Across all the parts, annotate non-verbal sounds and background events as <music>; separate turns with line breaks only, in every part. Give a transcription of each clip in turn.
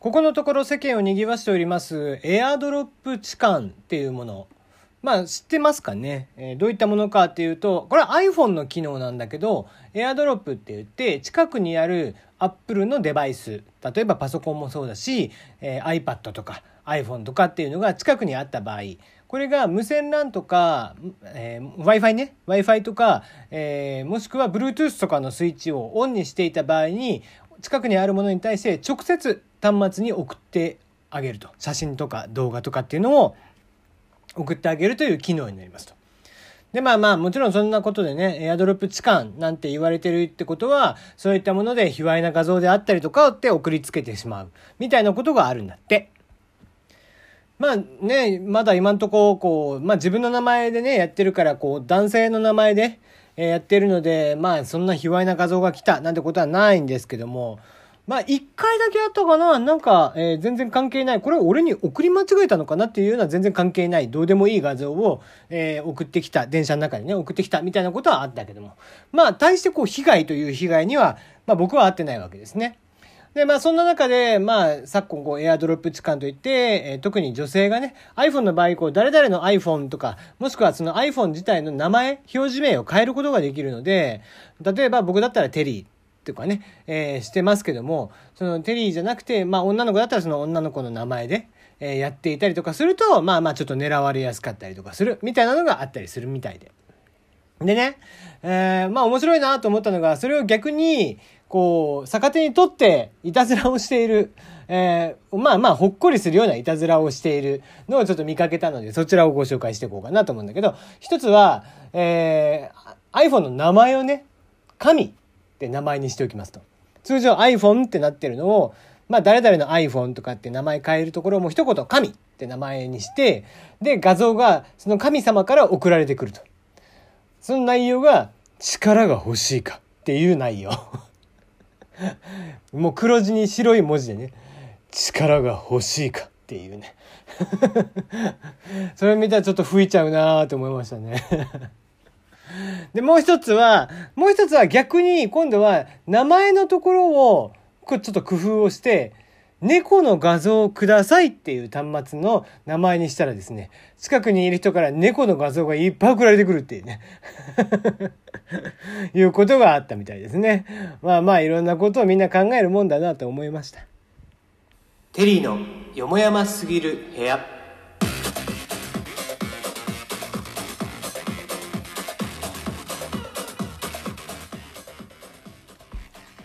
ここのところ世間を賑わしておりますエアドロップ痴漢っていうもの。まあ知ってますかね、えー、どういったものかっていうと、これは iPhone の機能なんだけど、エアドロップって言って近くにある Apple のデバイス、例えばパソコンもそうだし、えー、iPad とか iPhone とかっていうのが近くにあった場合、これが無線 LAN とか、えー、Wi-Fi ね、Wi-Fi とか、えー、もしくは Bluetooth とかのスイッチをオンにしていた場合に、近くにあるものに対して直接端末に送ってあげると写真とか動画とかっていうのを送ってあげるという機能になりますと。で、まあまあ、もちろんそんなことでね、エアドロップ痴漢なんて言われてるってことは、そういったもので卑猥な画像であったりとかって送りつけてしまう、みたいなことがあるんだって。まあね、まだ今んとこ、こう、まあ自分の名前でね、やってるから、こう、男性の名前で、やってるので、まあそんな卑猥な画像が来たなんてことはないんですけども、まあ一回だけあったかななんか、えー、全然関係ない。これ俺に送り間違えたのかなっていうような全然関係ない、どうでもいい画像を、えー、送ってきた、電車の中にね、送ってきたみたいなことはあったけども。まあ対してこう被害という被害には、まあ僕は合ってないわけですね。で、まあそんな中で、まあ昨今こうエアドロップ痴漢といって、えー、特に女性がね、iPhone の場合こう誰々の iPhone とか、もしくはその iPhone 自体の名前、表示名を変えることができるので、例えば僕だったらテリー。とかね、えー、してますけども、そのテリーじゃなくて、まあ女の子だったらその女の子の名前で、えー、やっていたりとかすると、まあまあちょっと狙われやすかったりとかする、みたいなのがあったりするみたいで。でね、えー、まあ面白いなと思ったのが、それを逆に、こう、逆手にとっていたずらをしている、えー、まあまあほっこりするようないたずらをしているのをちょっと見かけたので、そちらをご紹介していこうかなと思うんだけど、一つは、えー、iPhone の名前をね、神って名前にしておきますと。通常 iPhone ってなってるのを、まあ誰々の iPhone とかって名前変えるところも一言神って名前にして、で画像がその神様から送られてくると。その内容が力が欲しいかっていう内容。<laughs> もう黒字に白い文字でね、力が欲しいかっていうね。<laughs> それ見たらちょっと吹いちゃうなーって思いましたね <laughs> で、もう一つは、もう一つは逆に今度は名前のところを、ちょっと工夫をして、猫の画像をくださいっていう端末の名前にしたらですね、近くにいる人から猫の画像がいっぱい送られてくるっていうね。<laughs> いうことがあったみたいですね。まあまあいろんなことをみんな考えるもんだなと思いました。テリーのよもやますぎる部屋。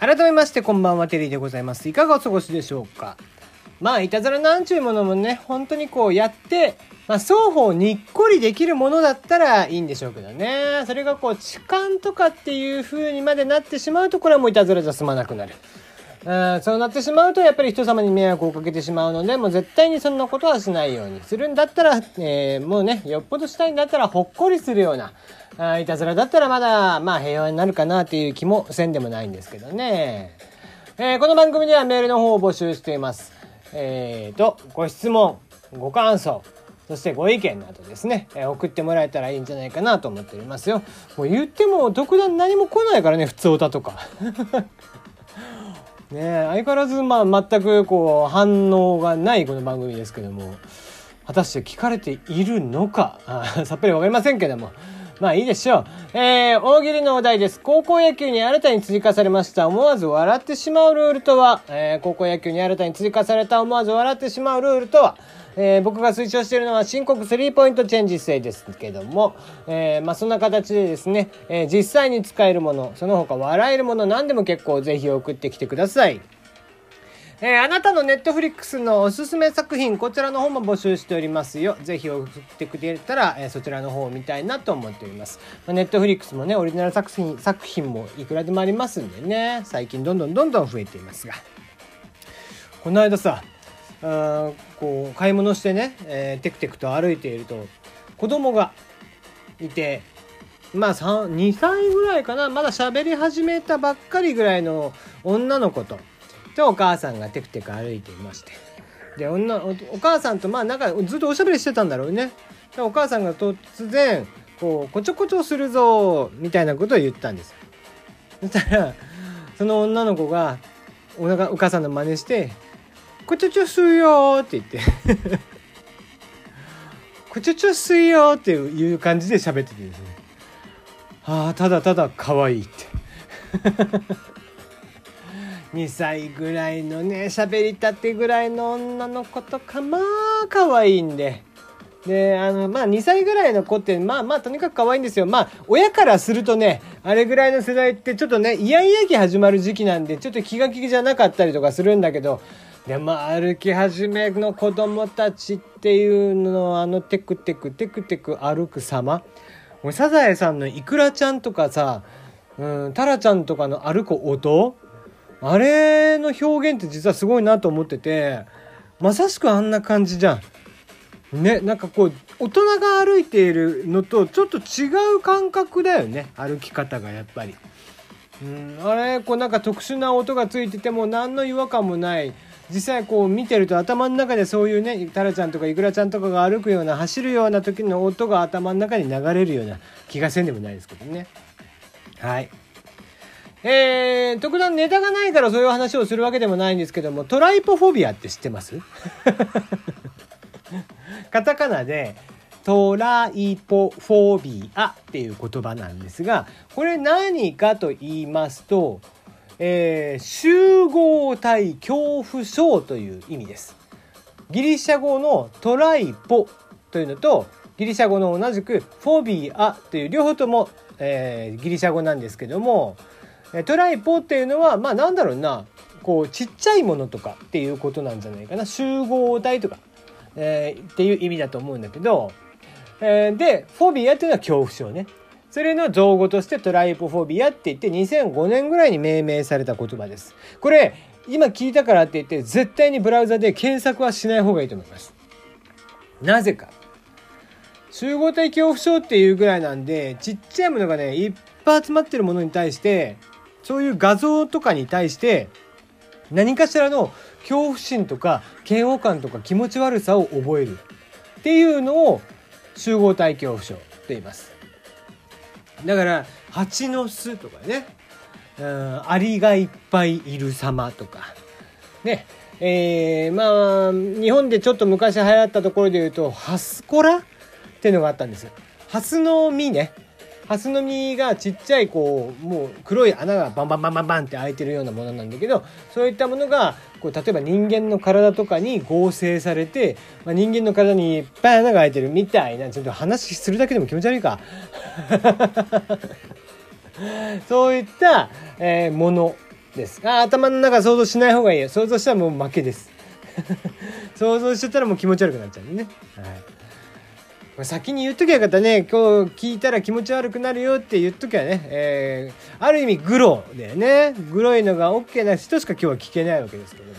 改めましてこんばんはテリーでございますいかがお過ごしでしょうか？まあいたずらなんちゅうものもね本当にこうやってまあ、双方にっこりできるものだったらいいんでしょうけどね。それがこう、痴漢とかっていう風にまでなってしまうと、これはもういたずらじゃ済まなくなる。うん、そうなってしまうと、やっぱり人様に迷惑をかけてしまうので、もう絶対にそんなことはしないようにするんだったら、えー、もうね、よっぽどしたいんだったら、ほっこりするような、あいたずらだったらまだ、まあ平和になるかなっていう気もせんでもないんですけどね。えー、この番組ではメールの方を募集しています。えーと、ご質問、ご感想、そしてご意見などですね、えー、送ってもらえたらいいんじゃないかなと思っておりますよ。もう言っても特段何も来ないからね、普通歌とか。ね相変わらず、まあ、全くこう、反応がないこの番組ですけども、果たして聞かれているのか、<laughs> さっぱりわかりませんけども、まあいいでしょう。えー、大喜利のお題です。高校野球に新たに追加されました。思わず笑ってしまうルールとは、えー、高校野球に新たに追加された思わず笑ってしまうルールとは、えー、僕が推奨しているのは申告スリーポイントチェンジ制ですけども、えー、まあそんな形でですね、えー、実際に使えるもの、その他笑えるもの何でも結構ぜひ送ってきてください。えー、あなたのネットフリックスのおすすめ作品、こちらの方も募集しておりますよ。ぜひ送ってくれたら、えー、そちらの方を見たいなと思っております。まあ、ネットフリックスもね、オリジナル作品、作品もいくらでもありますんでね、最近どんどんどんどん増えていますが。この間さ、あこう、買い物してね、えー、テクテクと歩いていると、子供がいて、まあ2歳ぐらいかな、まだ喋り始めたばっかりぐらいの女の子と、でお母さんがテクテク歩いていましてで女お母さんとまあなんかずっとおしゃべりしてたんだろうね。でお母さんが突然こうこちょこちょするぞみたいなことを言ったんです。そしたらその女の子がおお母さんの真似してこちょちょすいよ」って言って「<laughs> こちょちょすいよ」っていう感じで喋っててですね。ああただただ可愛いって。<laughs> 2歳ぐらいのね喋りたてぐらいの女の子とかまあ可愛いんで。であのまあ2歳ぐらいの子ってまあまあとにかく可愛いんですよ。まあ親からするとねあれぐらいの世代ってちょっとねイヤイヤ期始まる時期なんでちょっと気が気じゃなかったりとかするんだけどでも歩き始めの子供たちっていうのあのテクテクテクテク歩く様サザエさんのイクラちゃんとかさ、うん、タラちゃんとかの歩く音？あれの表現って実はすごいなと思っててまさしくあんな感じじゃん。ねなんかこう大人が歩いているのとちょっと違う感覚だよね歩き方がやっぱり。うんあれこうなんか特殊な音がついてても何の違和感もない実際こう見てると頭の中でそういうねタラちゃんとかイクラちゃんとかが歩くような走るような時の音が頭の中に流れるような気がせんでもないですけどね。はい。えー、特段ネタがないからそういう話をするわけでもないんですけどもトライポフォビアって知ってます？<laughs> カタカナでトライポフォビアっていう言葉なんですがこれ何かと言いますとえー、集合体恐怖症という意味です。ギリシャ語のトライポというのとギリシャ語の同じくフォビアという両方とも、えー、ギリシャ語なんですけどもトライポっていうのはまあなんだろうなこうちっちゃいものとかっていうことなんじゃないかな集合体とか、えー、っていう意味だと思うんだけど、えー、でフォビアっていうのは恐怖症ね。それの造語としてトライポフォビアって言って2005年ぐらいに命名された言葉です。これ今聞いたからって言って絶対にブラウザで検索はしない方がいいと思います。なぜか。集合体恐怖症っていうぐらいなんでちっちゃいものがねいっぱい集まってるものに対してそういう画像とかに対して何かしらの恐怖心とか嫌悪感とか気持ち悪さを覚えるっていうのを集合体恐怖症と言います。だから蜂の巣とかね、うん、アリがいっぱいいる様とかねえー、まあ日本でちょっと昔流行ったところで言うとハスコラっていうのがあったんですよ。ハスの実ねハスの実がちっちゃいこうもう黒い穴がバンバンバンバンバンって開いてるようなものなんだけどそういったものがこう例えば人間の体とかに合成されて、まあ、人間の体にいっぱい穴が開いてるみたいなちょっと話するだけでも気持ち悪いか。そういった、えー、ものです。あ頭の中想像しない方がいいよ。想像したらもう負けです。想像しちゃったらもう気持ち悪くなっちゃうんでね。はい。先に言っときゃよかったね。今日聞いたら気持ち悪くなるよって言っときゃね、えー、ある意味グロだよね。グロいのが OK な人しか今日は聞けないわけですけども。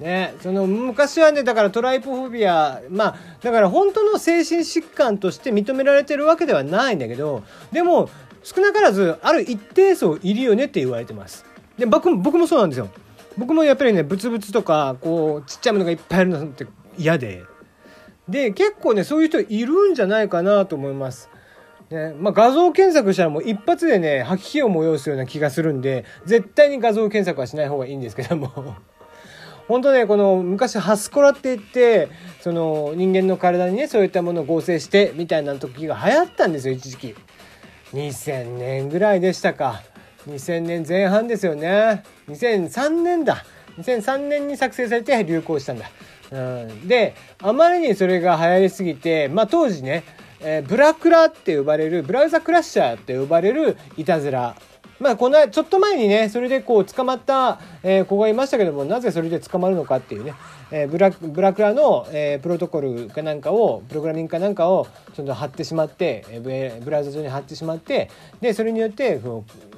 ね、その昔はねだからトライポフォビアまあだから本当の精神疾患として認められてるわけではないんだけどでも少なからずある一定層いるよねって言われてます。で僕も僕もそうなんですよ。僕もやっぱりねブツブツとかこうちっちゃいものがいっぱいあるのって嫌で。で結構ねそういう人いるんじゃないかなと思います。ねまあ、画像検索したらもう一発でね吐き気を催すような気がするんで絶対に画像検索はしない方がいいんですけども。<laughs> 本当ねこの昔ハスコラって言ってその人間の体にねそういったものを合成してみたいな時が流行ったんですよ一時期。2000年ぐらいでしたか。2000年前半ですよね。2003年だ。2003年に作成されて流行したんだ。であまりにそれが流行りすぎて、まあ、当時ね、えー、ブラクラって呼ばれるブラウザクラッシャーって呼ばれるいたずらまあこのちょっと前にねそれでこう捕まった、え、子がいましたけどもなぜそれで捕まるのかっていうね、え、ブラブラクラの、え、プロトコルかなんかをプログラミングかなんかをちょっと貼ってしまって、え、ブラウザ上に貼ってしまってでそれによって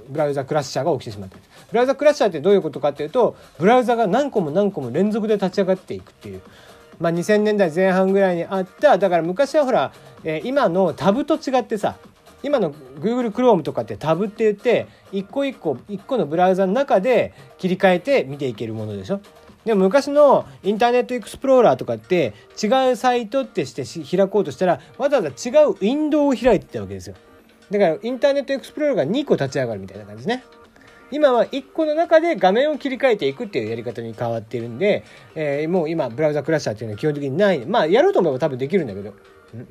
ブラウザクラッシャーが起きてしまったブラウザクラッシャーってどういうことかっていうとブラウザが何個も何個も連続で立ち上がっていくっていう。まあ、2000年代前半ぐらいにあっただから昔はほら、え、今のタブと違ってさ今の Google Chrome とかってタブって言って一個一個一個のブラウザの中で切り替えて見ていけるものでしょ？でも昔のインターネットエクスプローラーとかって違うサイトってして開こうとしたらわざわざ違うウィンドウを開いてたわけですよ。だからインターネットエクスプローラーが2個立ち上がるみたいな感じですね。今は1個の中で画面を切り替えていくっていうやり方に変わっているんで、えー、もう今ブラウザクラッシャーっていうのは基本的にない。まあやろうと思えば多分できるんだけど、うん、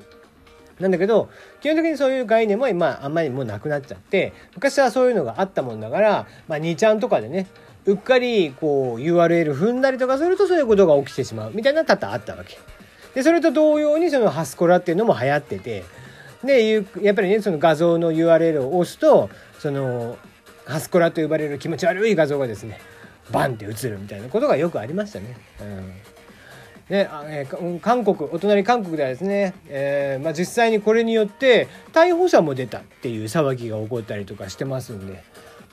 なんだけど基本的にそういう概念も今あんまりもうなくなっちゃって昔はそういうのがあったもんだから、まあ、2ちゃんとかでねうっかりこう URL 踏んだりとかするとそういうことが起きてしまうみたいな多々あったわけ。でそれと同様にそのハスコラっていうのも流行っててでやっぱりねその画像の URL を押すとそのハスコラと呼ばれる気持ち悪い画像がですねバンって映るみたいなことがよくありましたね。うんねえー、韓国お隣韓国ではですね、えーまあ、実際にこれによって逮捕者も出たっていう騒ぎが起こったりとかしてますんで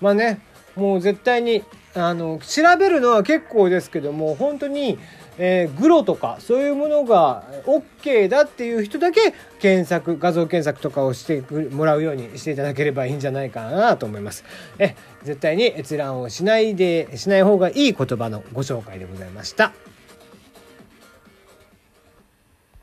まあねもう絶対にあの調べるのは結構ですけども本当に、えー、グロとかそういうものが OK だっていう人だけ検索画像検索とかをしてもらうようにしていただければいいんじゃないかなと思います。え絶対に閲覧をしないでしない方がいい言葉のご紹介でございました。